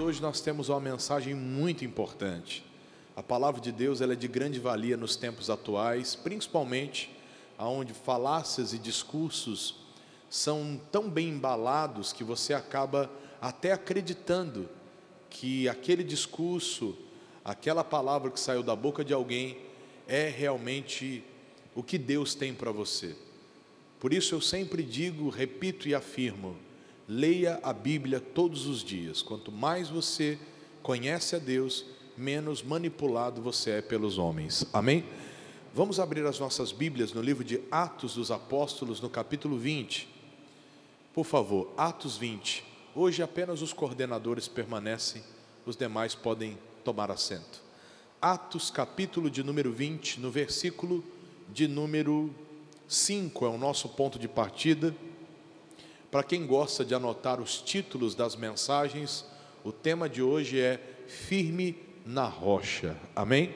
hoje nós temos uma mensagem muito importante. A palavra de Deus ela é de grande valia nos tempos atuais, principalmente aonde falácias e discursos são tão bem embalados que você acaba até acreditando que aquele discurso, aquela palavra que saiu da boca de alguém é realmente o que Deus tem para você. Por isso eu sempre digo, repito e afirmo: leia a Bíblia todos os dias. Quanto mais você conhece a Deus, menos manipulado você é pelos homens. Amém? Vamos abrir as nossas Bíblias no livro de Atos dos Apóstolos, no capítulo 20. Por favor, Atos 20. Hoje apenas os coordenadores permanecem, os demais podem tomar assento. Atos, capítulo de número 20, no versículo de número 5 é o nosso ponto de partida. Para quem gosta de anotar os títulos das mensagens, o tema de hoje é Firme na rocha. Amém?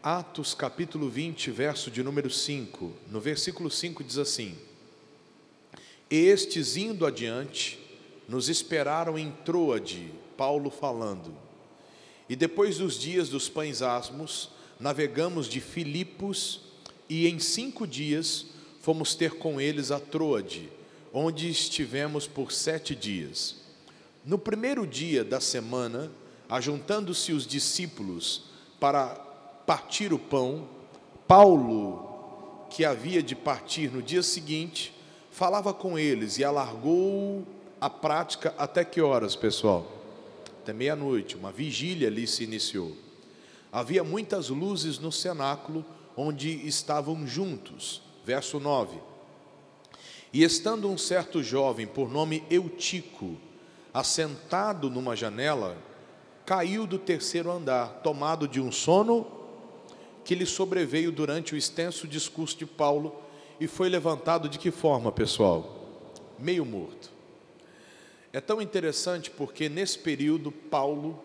Atos capítulo 20, verso de número 5. No versículo 5 diz assim: Estes indo adiante, nos esperaram em Troade, Paulo falando. E depois dos dias dos pães asmos, navegamos de Filipos e em cinco dias fomos ter com eles a Troade, onde estivemos por sete dias. No primeiro dia da semana, ajuntando-se os discípulos para partir o pão, Paulo, que havia de partir no dia seguinte, falava com eles e alargou a prática até que horas, pessoal? Até meia-noite, uma vigília ali se iniciou. Havia muitas luzes no cenáculo onde estavam juntos. Verso 9. E estando um certo jovem, por nome Eutico, assentado numa janela, caiu do terceiro andar, tomado de um sono que lhe sobreveio durante o extenso discurso de Paulo e foi levantado de que forma, pessoal? Meio morto. É tão interessante porque nesse período Paulo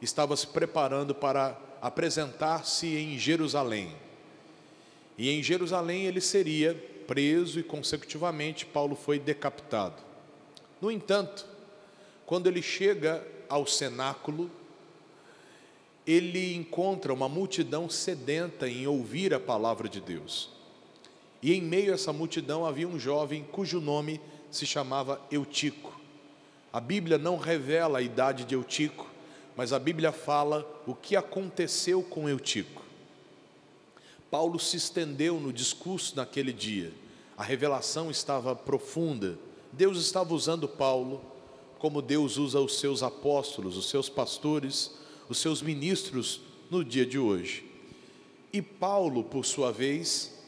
estava se preparando para apresentar-se em Jerusalém. E em Jerusalém ele seria preso e consecutivamente Paulo foi decapitado. No entanto, quando ele chega ao cenáculo, ele encontra uma multidão sedenta em ouvir a palavra de Deus. E em meio a essa multidão havia um jovem cujo nome se chamava Eutico. A Bíblia não revela a idade de Eutico, mas a Bíblia fala o que aconteceu com Eutico. Paulo se estendeu no discurso naquele dia. A revelação estava profunda. Deus estava usando Paulo como Deus usa os seus apóstolos, os seus pastores, os seus ministros no dia de hoje. E Paulo, por sua vez,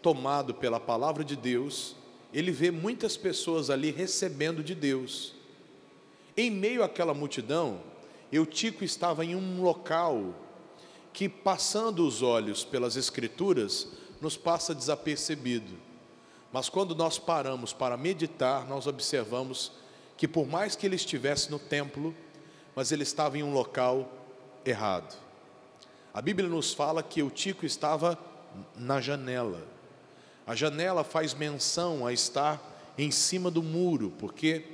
tomado pela palavra de Deus, ele vê muitas pessoas ali recebendo de Deus. Em meio àquela multidão, Eutico estava em um local que, passando os olhos pelas Escrituras, nos passa desapercebido. Mas quando nós paramos para meditar, nós observamos que por mais que ele estivesse no templo, mas ele estava em um local errado. A Bíblia nos fala que o Tico estava na janela. A janela faz menção a estar em cima do muro, porque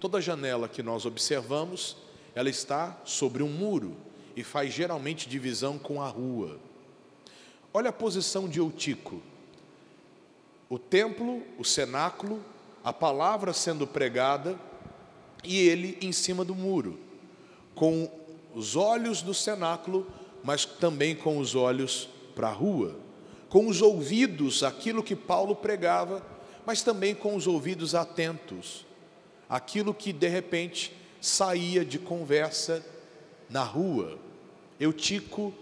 toda janela que nós observamos, ela está sobre um muro e faz geralmente divisão com a rua. Olha a posição de Eutico. O templo, o cenáculo, a palavra sendo pregada, e ele em cima do muro, com os olhos do cenáculo, mas também com os olhos para a rua, com os ouvidos aquilo que Paulo pregava, mas também com os ouvidos atentos, aquilo que de repente saía de conversa na rua. Eutico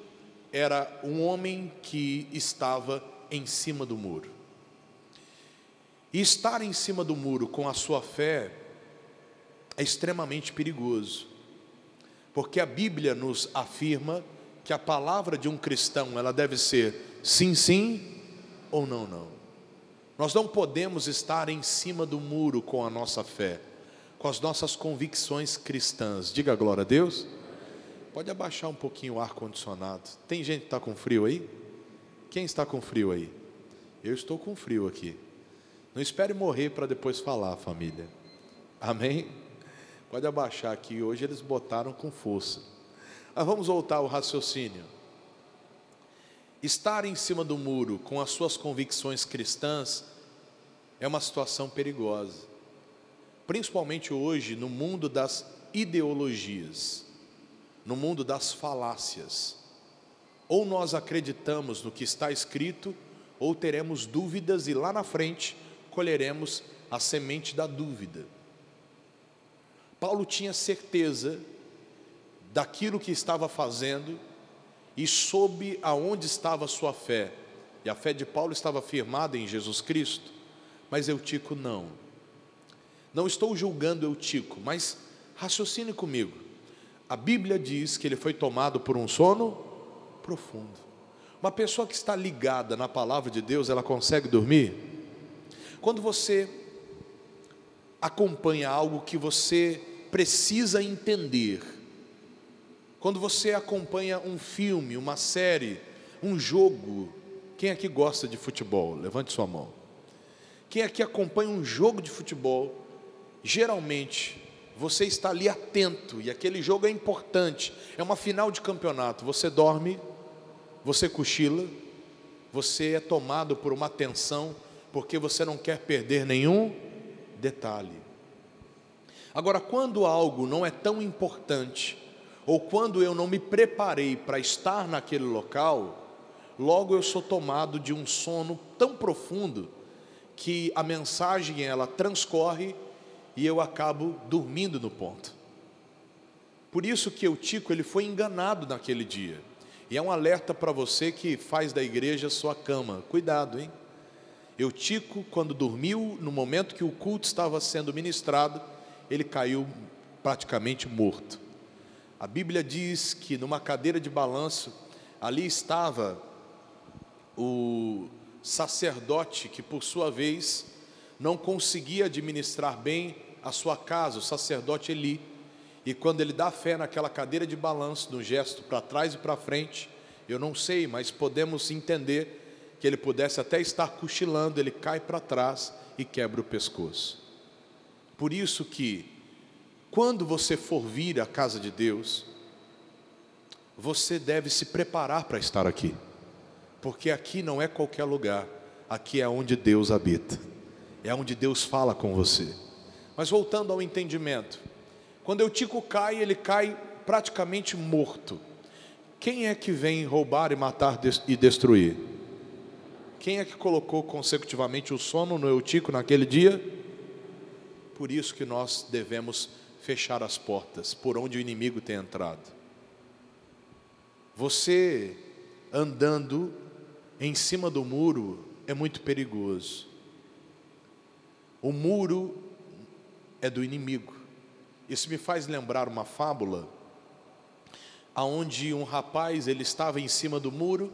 era um homem que estava em cima do muro. E estar em cima do muro com a sua fé é extremamente perigoso, porque a Bíblia nos afirma que a palavra de um cristão ela deve ser sim, sim ou não, não. Nós não podemos estar em cima do muro com a nossa fé, com as nossas convicções cristãs. Diga glória a Deus. Pode abaixar um pouquinho o ar condicionado. Tem gente que está com frio aí? Quem está com frio aí? Eu estou com frio aqui. Não espere morrer para depois falar, família. Amém? Pode abaixar aqui, hoje eles botaram com força. Mas vamos voltar ao raciocínio. Estar em cima do muro com as suas convicções cristãs é uma situação perigosa, principalmente hoje no mundo das ideologias, no mundo das falácias. Ou nós acreditamos no que está escrito, ou teremos dúvidas e lá na frente colheremos a semente da dúvida. Paulo tinha certeza daquilo que estava fazendo e soube aonde estava a sua fé. E a fé de Paulo estava firmada em Jesus Cristo, mas Eutico não. Não estou julgando Eutico, mas raciocine comigo. A Bíblia diz que ele foi tomado por um sono profundo. Uma pessoa que está ligada na palavra de Deus, ela consegue dormir? Quando você acompanha algo que você precisa entender. Quando você acompanha um filme, uma série, um jogo, quem aqui gosta de futebol? Levante sua mão. Quem aqui acompanha um jogo de futebol, geralmente você está ali atento e aquele jogo é importante, é uma final de campeonato. Você dorme, você cochila, você é tomado por uma tensão, porque você não quer perder nenhum detalhe. Agora, quando algo não é tão importante, ou quando eu não me preparei para estar naquele local, logo eu sou tomado de um sono tão profundo que a mensagem ela transcorre e eu acabo dormindo no ponto. Por isso que Eutico ele foi enganado naquele dia. E é um alerta para você que faz da igreja sua cama. Cuidado, hein? Eutico, quando dormiu, no momento que o culto estava sendo ministrado, ele caiu praticamente morto. A Bíblia diz que numa cadeira de balanço, ali estava o sacerdote que, por sua vez, não conseguia administrar bem a sua casa, o sacerdote Eli. E quando ele dá fé naquela cadeira de balanço, no gesto para trás e para frente, eu não sei, mas podemos entender que ele pudesse até estar cochilando, ele cai para trás e quebra o pescoço. Por isso que, quando você for vir à casa de Deus, você deve se preparar para estar aqui, porque aqui não é qualquer lugar, aqui é onde Deus habita, é onde Deus fala com você. Mas voltando ao entendimento, quando Eutico cai, ele cai praticamente morto. Quem é que vem roubar e matar e destruir? Quem é que colocou consecutivamente o sono no Eutico naquele dia? Por isso que nós devemos fechar as portas por onde o inimigo tem entrado. Você andando em cima do muro é muito perigoso. O muro é do inimigo. Isso me faz lembrar uma fábula aonde um rapaz ele estava em cima do muro,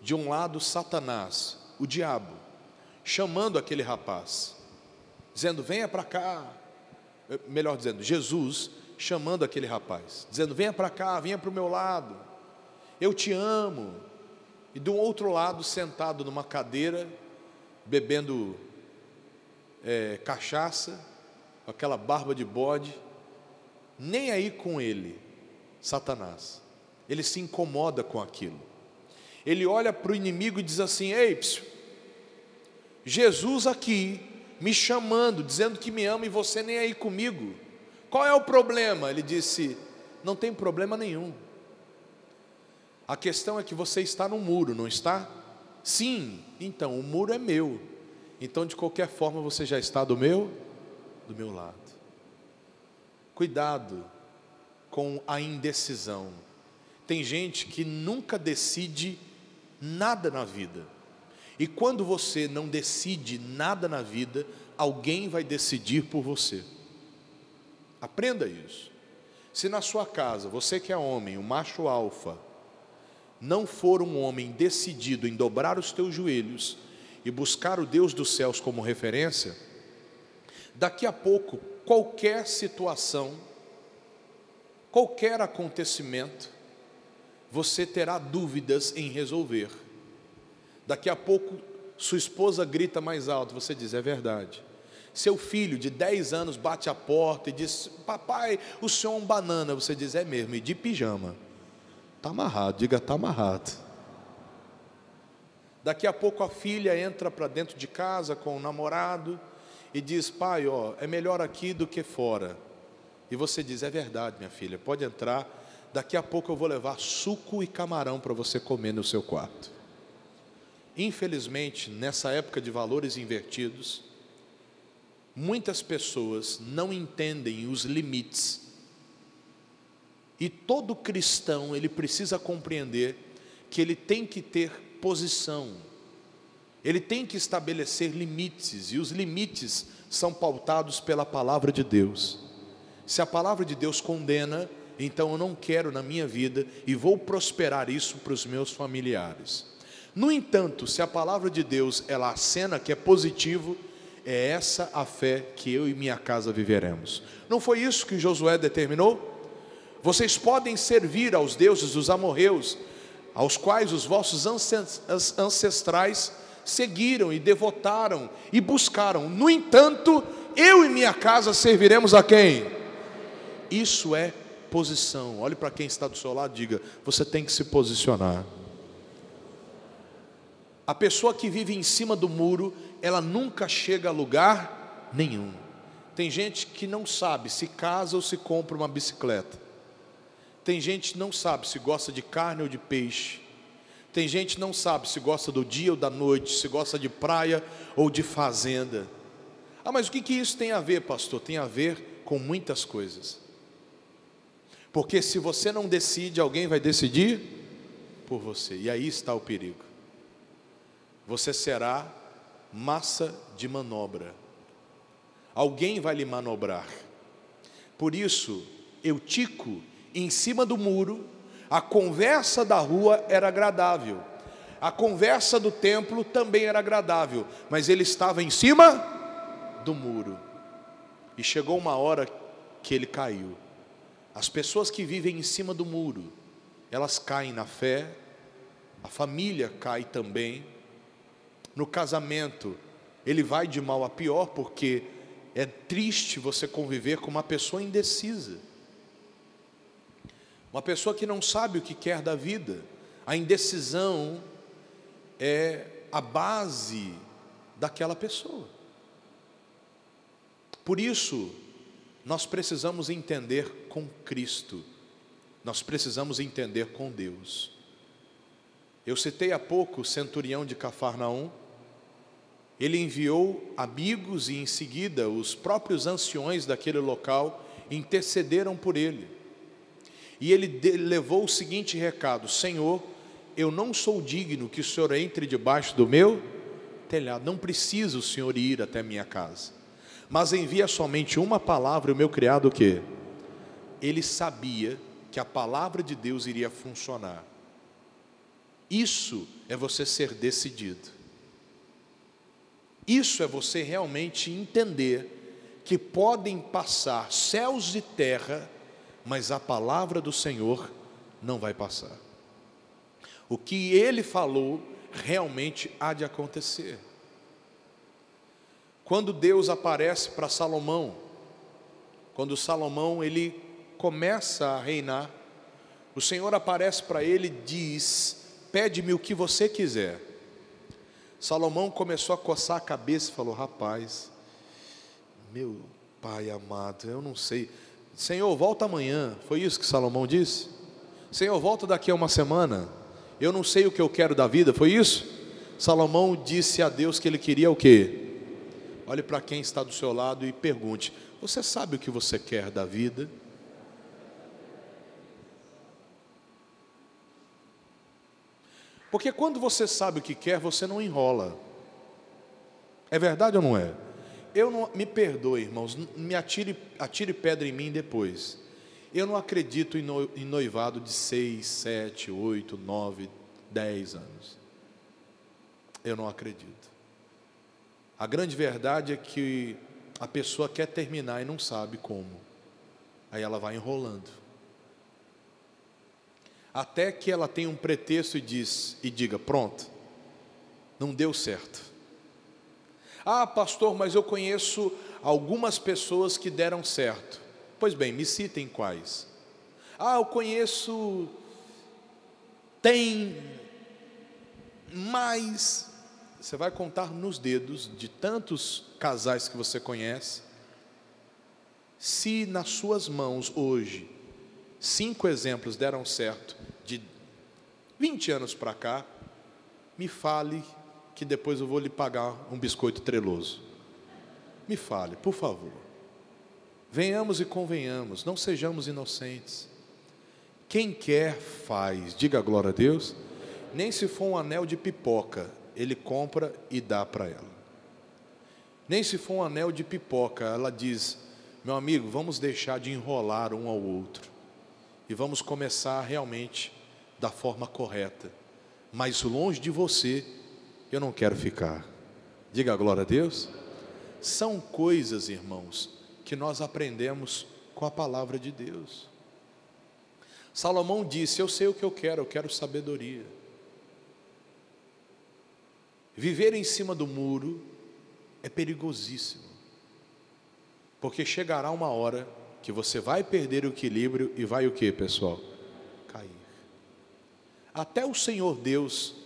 de um lado Satanás, o diabo, chamando aquele rapaz dizendo: Venha para cá. Eh, melhor dizendo, Jesus chamando aquele rapaz, dizendo: Venha para cá, venha para o meu lado, eu te amo. E do outro lado, sentado numa cadeira, bebendo é, cachaça, aquela barba de bode, nem aí com ele, Satanás. Ele se incomoda com aquilo. Ele olha para o inimigo e diz assim: Ei, psiu, Jesus aqui me chamando, dizendo que me ama e você nem aí comigo. Qual é o problema? Ele disse: Não tem problema nenhum. A questão é que você está no muro, não está? Sim, então o muro é meu. Então de qualquer forma você já está do meu do meu lado. Cuidado com a indecisão. Tem gente que nunca decide nada na vida. E quando você não decide nada na vida, alguém vai decidir por você. Aprenda isso. Se na sua casa, você que é homem, o macho alfa, não for um homem decidido em dobrar os teus joelhos e buscar o Deus dos céus como referência, daqui a pouco, qualquer situação, qualquer acontecimento, você terá dúvidas em resolver. Daqui a pouco, sua esposa grita mais alto, você diz: é verdade. Seu filho de 10 anos bate a porta e diz: Papai, o senhor é um banana. Você diz: É mesmo, e de pijama. Está amarrado, diga: Está amarrado. Daqui a pouco a filha entra para dentro de casa com o namorado e diz: Pai, ó, é melhor aqui do que fora. E você diz: É verdade, minha filha, pode entrar. Daqui a pouco eu vou levar suco e camarão para você comer no seu quarto. Infelizmente, nessa época de valores invertidos, muitas pessoas não entendem os limites. E todo cristão, ele precisa compreender que ele tem que ter posição. Ele tem que estabelecer limites, e os limites são pautados pela palavra de Deus. Se a palavra de Deus condena, então eu não quero na minha vida e vou prosperar isso para os meus familiares. No entanto, se a palavra de Deus ela acena que é positivo, é essa a fé que eu e minha casa viveremos. Não foi isso que Josué determinou? Vocês podem servir aos deuses dos amorreus, aos quais os vossos ancestrais seguiram e devotaram e buscaram. No entanto, eu e minha casa serviremos a quem? Isso é posição. Olhe para quem está do seu lado, diga: você tem que se posicionar. A pessoa que vive em cima do muro, ela nunca chega a lugar nenhum. Tem gente que não sabe se casa ou se compra uma bicicleta. Tem gente que não sabe se gosta de carne ou de peixe. Tem gente que não sabe se gosta do dia ou da noite, se gosta de praia ou de fazenda. Ah, mas o que, que isso tem a ver, pastor? Tem a ver com muitas coisas. Porque se você não decide, alguém vai decidir por você. E aí está o perigo. Você será massa de manobra. Alguém vai lhe manobrar. Por isso, Eutico, em cima do muro, a conversa da rua era agradável. A conversa do templo também era agradável, mas ele estava em cima do muro. E chegou uma hora que ele caiu. As pessoas que vivem em cima do muro, elas caem na fé, a família cai também. No casamento, ele vai de mal a pior, porque é triste você conviver com uma pessoa indecisa. Uma pessoa que não sabe o que quer da vida. A indecisão é a base daquela pessoa. Por isso, nós precisamos entender com Cristo, nós precisamos entender com Deus. Eu citei há pouco o centurião de Cafarnaum, ele enviou amigos e em seguida os próprios anciões daquele local intercederam por ele. E ele levou o seguinte recado: Senhor, eu não sou digno que o Senhor entre debaixo do meu telhado, não precisa o Senhor ir até minha casa mas envia somente uma palavra, e o meu criado o quê? Ele sabia que a palavra de Deus iria funcionar. Isso é você ser decidido. Isso é você realmente entender que podem passar céus e terra, mas a palavra do Senhor não vai passar. O que ele falou realmente há de acontecer. Quando Deus aparece para Salomão, quando Salomão ele começa a reinar, o Senhor aparece para ele e diz: Pede-me o que você quiser. Salomão começou a coçar a cabeça e falou: Rapaz, meu pai amado, eu não sei. Senhor, volta amanhã. Foi isso que Salomão disse? Senhor, volta daqui a uma semana. Eu não sei o que eu quero da vida. Foi isso? Salomão disse a Deus que ele queria o quê? Olhe para quem está do seu lado e pergunte: Você sabe o que você quer da vida? Porque quando você sabe o que quer, você não enrola. É verdade ou não é? Eu não me perdoe, irmãos, me atire, atire pedra em mim depois. Eu não acredito em noivado de seis, sete, oito, nove, dez anos. Eu não acredito. A grande verdade é que a pessoa quer terminar e não sabe como. Aí ela vai enrolando. Até que ela tem um pretexto e diz e diga: "Pronto. Não deu certo". Ah, pastor, mas eu conheço algumas pessoas que deram certo. Pois bem, me citem quais. Ah, eu conheço. Tem mais. Você vai contar nos dedos de tantos casais que você conhece. Se nas suas mãos hoje cinco exemplos deram certo de 20 anos para cá, me fale que depois eu vou lhe pagar um biscoito treloso. Me fale, por favor. Venhamos e convenhamos, não sejamos inocentes. Quem quer faz, diga glória a Deus. Nem se for um anel de pipoca, ele compra e dá para ela. Nem se for um anel de pipoca, ela diz: meu amigo, vamos deixar de enrolar um ao outro e vamos começar realmente da forma correta. Mas longe de você, eu não quero ficar. Diga a glória a Deus. São coisas, irmãos, que nós aprendemos com a palavra de Deus. Salomão disse: Eu sei o que eu quero, eu quero sabedoria. Viver em cima do muro é perigosíssimo, porque chegará uma hora que você vai perder o equilíbrio e vai o que, pessoal? Cair. Até o Senhor Deus,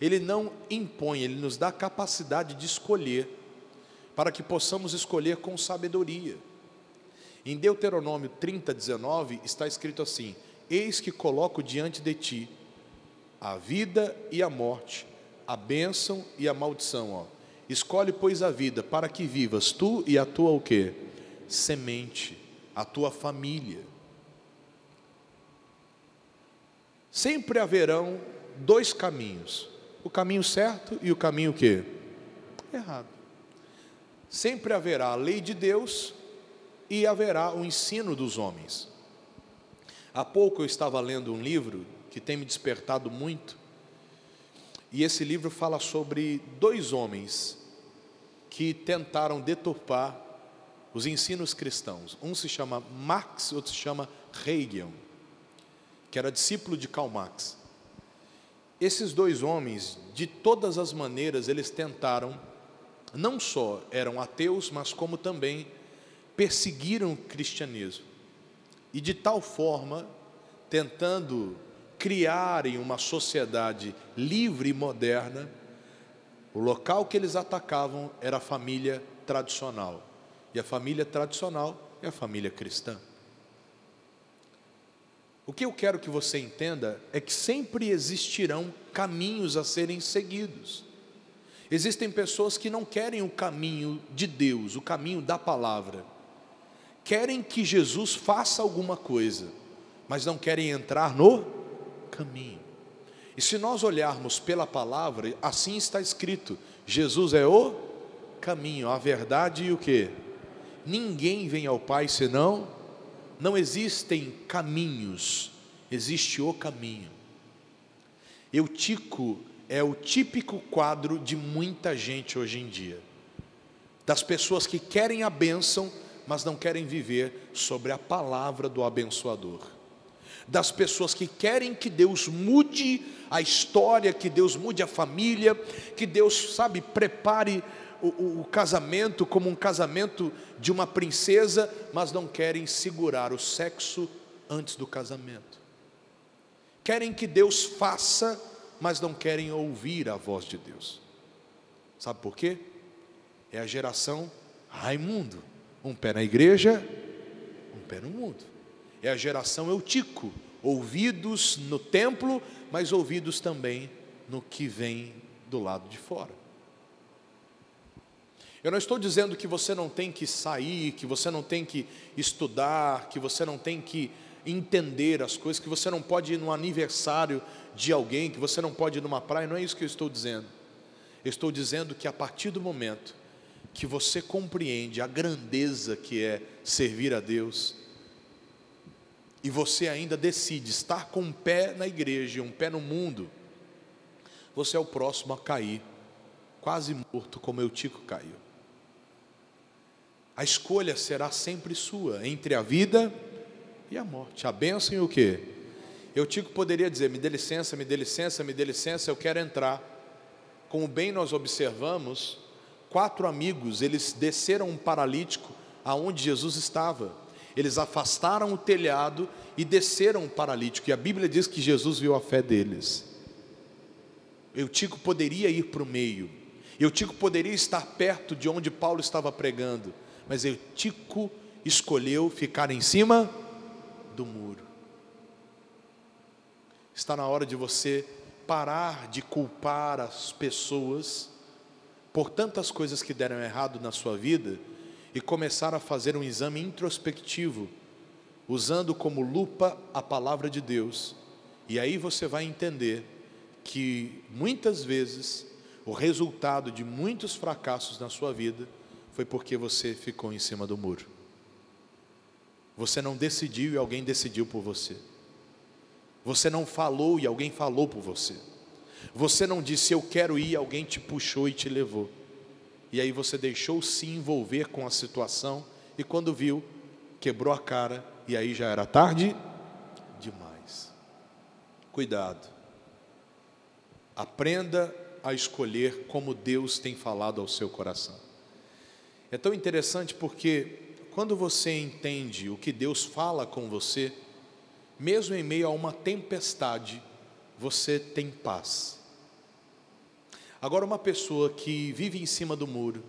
Ele não impõe, Ele nos dá a capacidade de escolher, para que possamos escolher com sabedoria. Em Deuteronômio 30, 19, está escrito assim: Eis que coloco diante de ti a vida e a morte, a bênção e a maldição. Ó. Escolhe, pois, a vida para que vivas tu e a tua o quê? Semente, a tua família. Sempre haverão dois caminhos: o caminho certo e o caminho que errado. Sempre haverá a lei de Deus e haverá o ensino dos homens. Há pouco eu estava lendo um livro que tem me despertado muito, e esse livro fala sobre dois homens que tentaram deturpar os ensinos cristãos. Um se chama Marx, outro se chama Hegel, que era discípulo de Karl Marx. Esses dois homens, de todas as maneiras, eles tentaram, não só eram ateus, mas como também perseguiram o cristianismo e de tal forma tentando criarem uma sociedade livre e moderna, o local que eles atacavam era a família tradicional. E a família tradicional é a família cristã. O que eu quero que você entenda é que sempre existirão caminhos a serem seguidos. Existem pessoas que não querem o caminho de Deus, o caminho da palavra querem que Jesus faça alguma coisa, mas não querem entrar no caminho. E se nós olharmos pela palavra, assim está escrito: Jesus é o caminho, a verdade e o que? Ninguém vem ao Pai senão, não existem caminhos, existe o caminho. Eutico é o típico quadro de muita gente hoje em dia, das pessoas que querem a bênção, mas não querem viver sobre a palavra do abençoador. Das pessoas que querem que Deus mude a história, que Deus mude a família, que Deus, sabe, prepare o, o, casamento como um casamento de uma princesa, mas não querem segurar o sexo antes do casamento. Querem que Deus faça, mas não querem ouvir a voz de Deus. Sabe por quê? É a geração Raimundo. Um pé na igreja, um pé no mundo. É a geração eutico, ouvidos no templo, mas ouvidos também no que vem do lado de fora. Eu não estou dizendo que você não tem que sair, que você não tem que estudar, que você não tem que entender as coisas, que você não pode ir no aniversário de alguém, que você não pode ir numa praia, não é isso que eu estou dizendo. Eu estou dizendo que a partir do momento que você compreende a grandeza que é servir a Deus, e você ainda decide estar com um pé na igreja um pé no mundo, você é o próximo a cair, quase morto, como Eutico caiu. A escolha será sempre sua, entre a vida e a morte, a bênção e o que? Eutico poderia dizer: me dê licença, me dê licença, me dê licença, eu quero entrar. Como bem nós observamos, quatro amigos, eles desceram um paralítico aonde Jesus estava. Eles afastaram o telhado e desceram o paralítico. E a Bíblia diz que Jesus viu a fé deles. Eutico poderia ir para o meio. Eutico poderia estar perto de onde Paulo estava pregando. Mas Eutico escolheu ficar em cima do muro. Está na hora de você parar de culpar as pessoas por tantas coisas que deram errado na sua vida e começar a fazer um exame introspectivo, usando como lupa a palavra de Deus. E aí você vai entender que muitas vezes o resultado de muitos fracassos na sua vida foi porque você ficou em cima do muro. Você não decidiu e alguém decidiu por você. Você não falou e alguém falou por você. Você não disse eu quero ir, alguém te puxou e te levou. E aí você deixou se envolver com a situação e quando viu, quebrou a cara e aí já era tarde demais. Cuidado. Aprenda a escolher como Deus tem falado ao seu coração. É tão interessante porque quando você entende o que Deus fala com você, mesmo em meio a uma tempestade, você tem paz. Agora, uma pessoa que vive em cima do muro,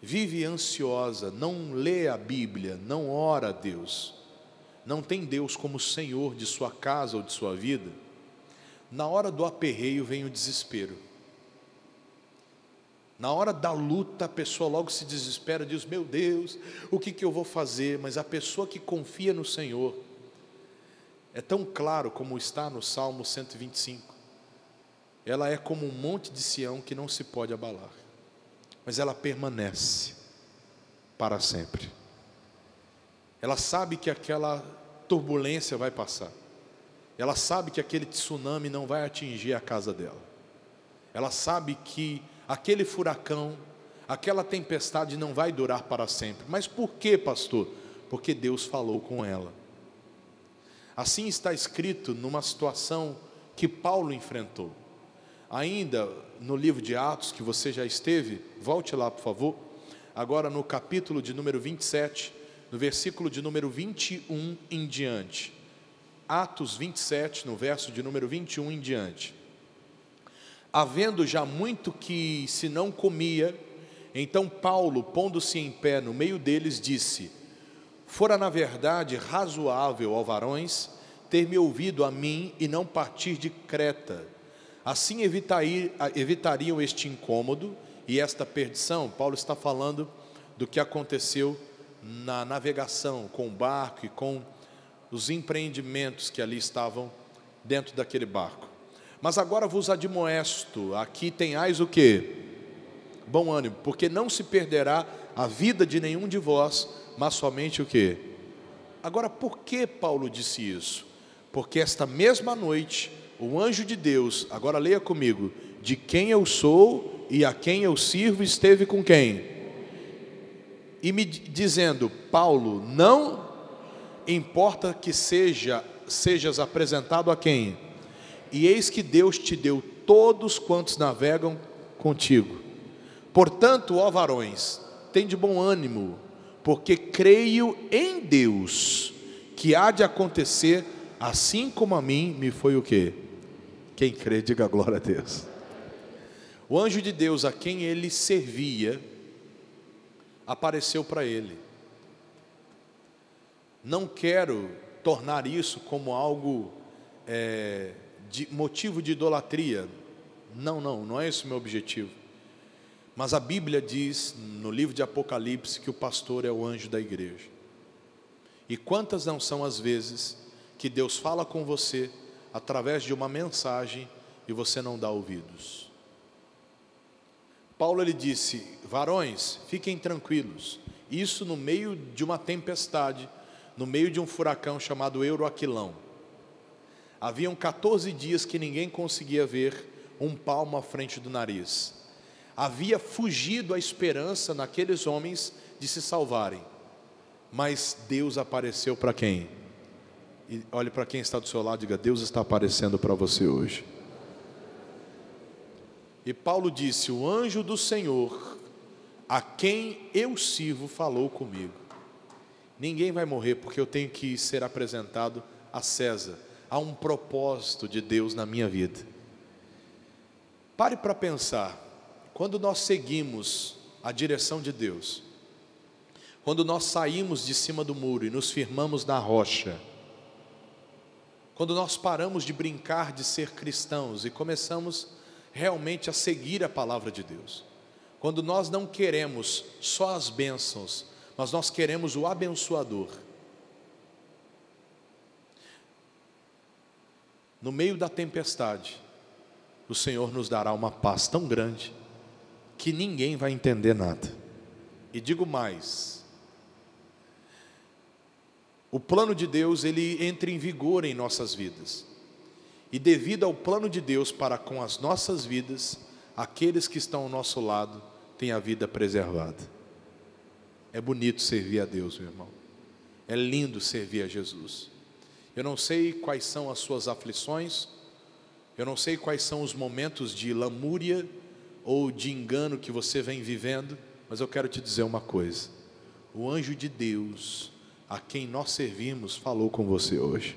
vive ansiosa, não lê a Bíblia, não ora a Deus, não tem Deus como Senhor de sua casa ou de sua vida, na hora do aperreio vem o desespero. Na hora da luta, a pessoa logo se desespera, diz: Meu Deus, o que, que eu vou fazer? Mas a pessoa que confia no Senhor, é tão claro como está no Salmo 125. Ela é como um monte de Sião que não se pode abalar, mas ela permanece para sempre. Ela sabe que aquela turbulência vai passar. Ela sabe que aquele tsunami não vai atingir a casa dela. Ela sabe que aquele furacão, aquela tempestade não vai durar para sempre. Mas por que, pastor? Porque Deus falou com ela. Assim está escrito numa situação que Paulo enfrentou. Ainda no livro de Atos, que você já esteve, volte lá, por favor. Agora no capítulo de número 27, no versículo de número 21 em diante. Atos 27, no verso de número 21 em diante. Havendo já muito que se não comia, então Paulo, pondo-se em pé no meio deles, disse: Fora, na verdade, razoável, ó varões, ter me ouvido a mim e não partir de Creta. Assim evitariam este incômodo e esta perdição. Paulo está falando do que aconteceu na navegação com o barco e com os empreendimentos que ali estavam dentro daquele barco. Mas agora vos admoesto, aqui tenhais o que? Bom ânimo, porque não se perderá a vida de nenhum de vós, mas somente o que? Agora, por que Paulo disse isso? Porque esta mesma noite, o anjo de Deus, agora leia comigo, de quem eu sou e a quem eu sirvo, esteve com quem? E me dizendo, Paulo, não importa que seja sejas apresentado a quem? E eis que Deus te deu todos quantos navegam contigo. Portanto, ó varões, tem de bom ânimo, porque creio em Deus que há de acontecer assim como a mim me foi o que? Quem crê, diga glória a Deus. O anjo de Deus a quem ele servia apareceu para ele. Não quero tornar isso como algo é, de motivo de idolatria. Não, não, não é esse o meu objetivo. Mas a Bíblia diz no livro de Apocalipse que o pastor é o anjo da igreja. E quantas não são as vezes que Deus fala com você através de uma mensagem e você não dá ouvidos? Paulo ele disse: "Varões, fiquem tranquilos. Isso no meio de uma tempestade, no meio de um furacão chamado Euroaquilão. Haviam 14 dias que ninguém conseguia ver um palmo à frente do nariz havia fugido a esperança naqueles homens de se salvarem. Mas Deus apareceu para quem? E olhe para quem está do seu lado e diga: Deus está aparecendo para você hoje. E Paulo disse: O anjo do Senhor, a quem eu sirvo, falou comigo. Ninguém vai morrer porque eu tenho que ser apresentado a César. Há um propósito de Deus na minha vida. Pare para pensar, quando nós seguimos a direção de Deus, quando nós saímos de cima do muro e nos firmamos na rocha, quando nós paramos de brincar de ser cristãos e começamos realmente a seguir a palavra de Deus, quando nós não queremos só as bênçãos, mas nós queremos o abençoador. No meio da tempestade, o Senhor nos dará uma paz tão grande que ninguém vai entender nada. E digo mais, o plano de Deus ele entra em vigor em nossas vidas. E devido ao plano de Deus para com as nossas vidas, aqueles que estão ao nosso lado têm a vida preservada. É bonito servir a Deus, meu irmão. É lindo servir a Jesus. Eu não sei quais são as suas aflições, eu não sei quais são os momentos de lamúria ou de engano que você vem vivendo, mas eu quero te dizer uma coisa: o anjo de Deus a quem nós servimos falou com você hoje.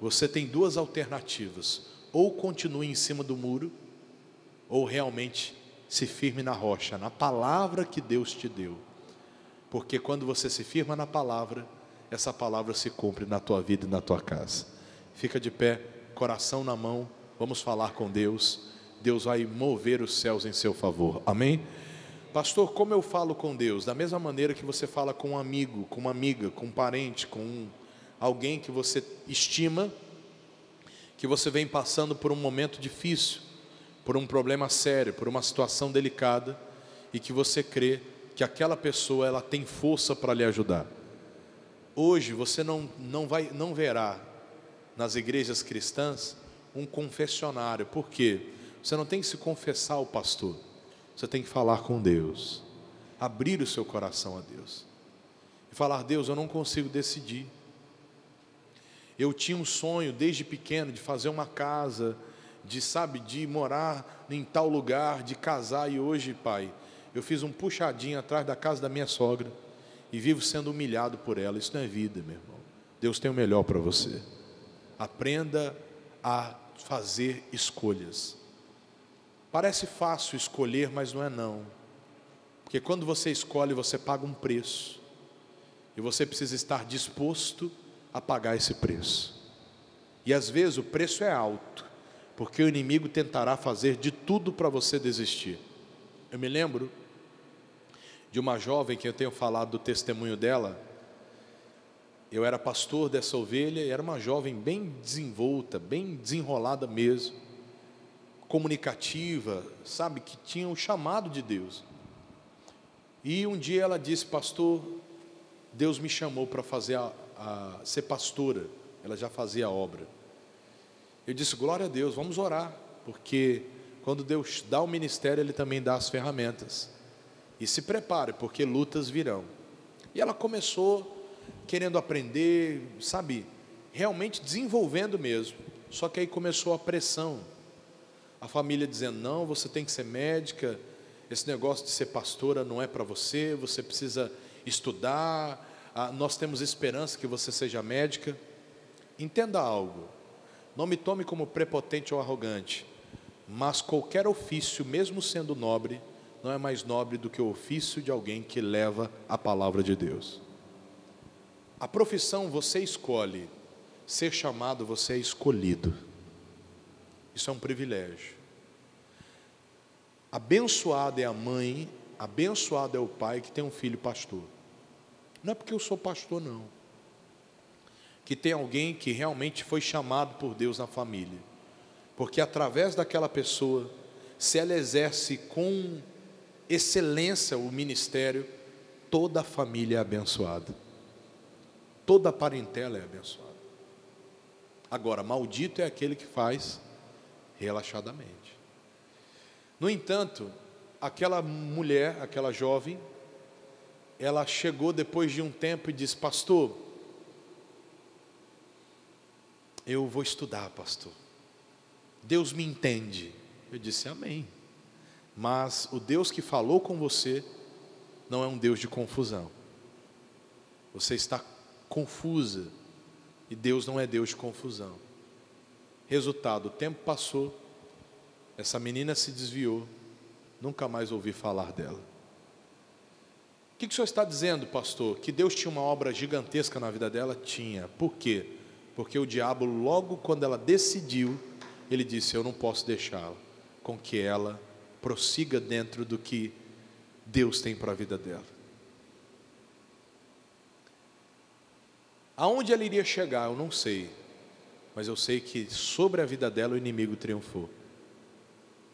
Você tem duas alternativas: ou continue em cima do muro, ou realmente se firme na rocha, na palavra que Deus te deu. Porque quando você se firma na palavra, essa palavra se cumpre na tua vida e na tua casa. Fica de pé, coração na mão, vamos falar com Deus. Deus vai mover os céus em seu favor. Amém? Pastor, como eu falo com Deus? Da mesma maneira que você fala com um amigo, com uma amiga, com um parente, com um, alguém que você estima, que você vem passando por um momento difícil, por um problema sério, por uma situação delicada, e que você crê que aquela pessoa ela tem força para lhe ajudar. Hoje você não, não, vai, não verá nas igrejas cristãs um confessionário, por quê? Você não tem que se confessar ao pastor. Você tem que falar com Deus, abrir o seu coração a Deus e falar: Deus, eu não consigo decidir. Eu tinha um sonho desde pequeno de fazer uma casa, de sabe, de morar em tal lugar, de casar e hoje, pai, eu fiz um puxadinho atrás da casa da minha sogra e vivo sendo humilhado por ela. Isso não é vida, meu irmão. Deus tem o melhor para você. Aprenda a fazer escolhas. Parece fácil escolher, mas não é não. Porque quando você escolhe, você paga um preço. E você precisa estar disposto a pagar esse preço. E às vezes o preço é alto, porque o inimigo tentará fazer de tudo para você desistir. Eu me lembro de uma jovem que eu tenho falado do testemunho dela. Eu era pastor dessa ovelha e era uma jovem bem desenvolta, bem desenrolada mesmo comunicativa, sabe, que tinha o chamado de Deus. E um dia ela disse, pastor, Deus me chamou para fazer a, a, ser pastora. Ela já fazia a obra. Eu disse, glória a Deus, vamos orar, porque quando Deus dá o ministério, Ele também dá as ferramentas. E se prepare, porque lutas virão. E ela começou querendo aprender, sabe, realmente desenvolvendo mesmo. Só que aí começou a pressão a família dizendo: não, você tem que ser médica, esse negócio de ser pastora não é para você, você precisa estudar, ah, nós temos esperança que você seja médica. Entenda algo, não me tome como prepotente ou arrogante, mas qualquer ofício, mesmo sendo nobre, não é mais nobre do que o ofício de alguém que leva a palavra de Deus. A profissão você escolhe, ser chamado você é escolhido. Isso é um privilégio. Abençoada é a mãe, abençoado é o pai que tem um filho pastor. Não é porque eu sou pastor, não. Que tem alguém que realmente foi chamado por Deus na família. Porque através daquela pessoa, se ela exerce com excelência o ministério, toda a família é abençoada. Toda a parentela é abençoada. Agora, maldito é aquele que faz relaxadamente. No entanto, aquela mulher, aquela jovem, ela chegou depois de um tempo e disse: Pastor, eu vou estudar, pastor. Deus me entende. Eu disse: Amém. Mas o Deus que falou com você não é um Deus de confusão. Você está confusa e Deus não é Deus de confusão. Resultado: o tempo passou, essa menina se desviou, nunca mais ouvi falar dela. O que, o senhor está dizendo, pastor? Que Deus tinha uma obra gigantesca na vida dela? Tinha. Por quê? Porque o diabo, logo quando ela decidiu, ele disse: Eu não posso deixá-la com que ela prossiga dentro do que Deus tem para a vida dela. Aonde ela iria chegar, eu não sei, mas eu sei que sobre a vida dela o inimigo triunfou.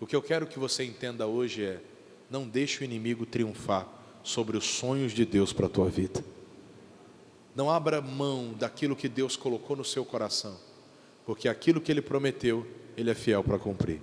O que eu quero que você entenda hoje é: não deixe o inimigo triunfar sobre os sonhos de Deus para a tua vida. Não abra mão daquilo que Deus colocou no seu coração, porque aquilo que Ele prometeu, Ele é fiel para cumprir.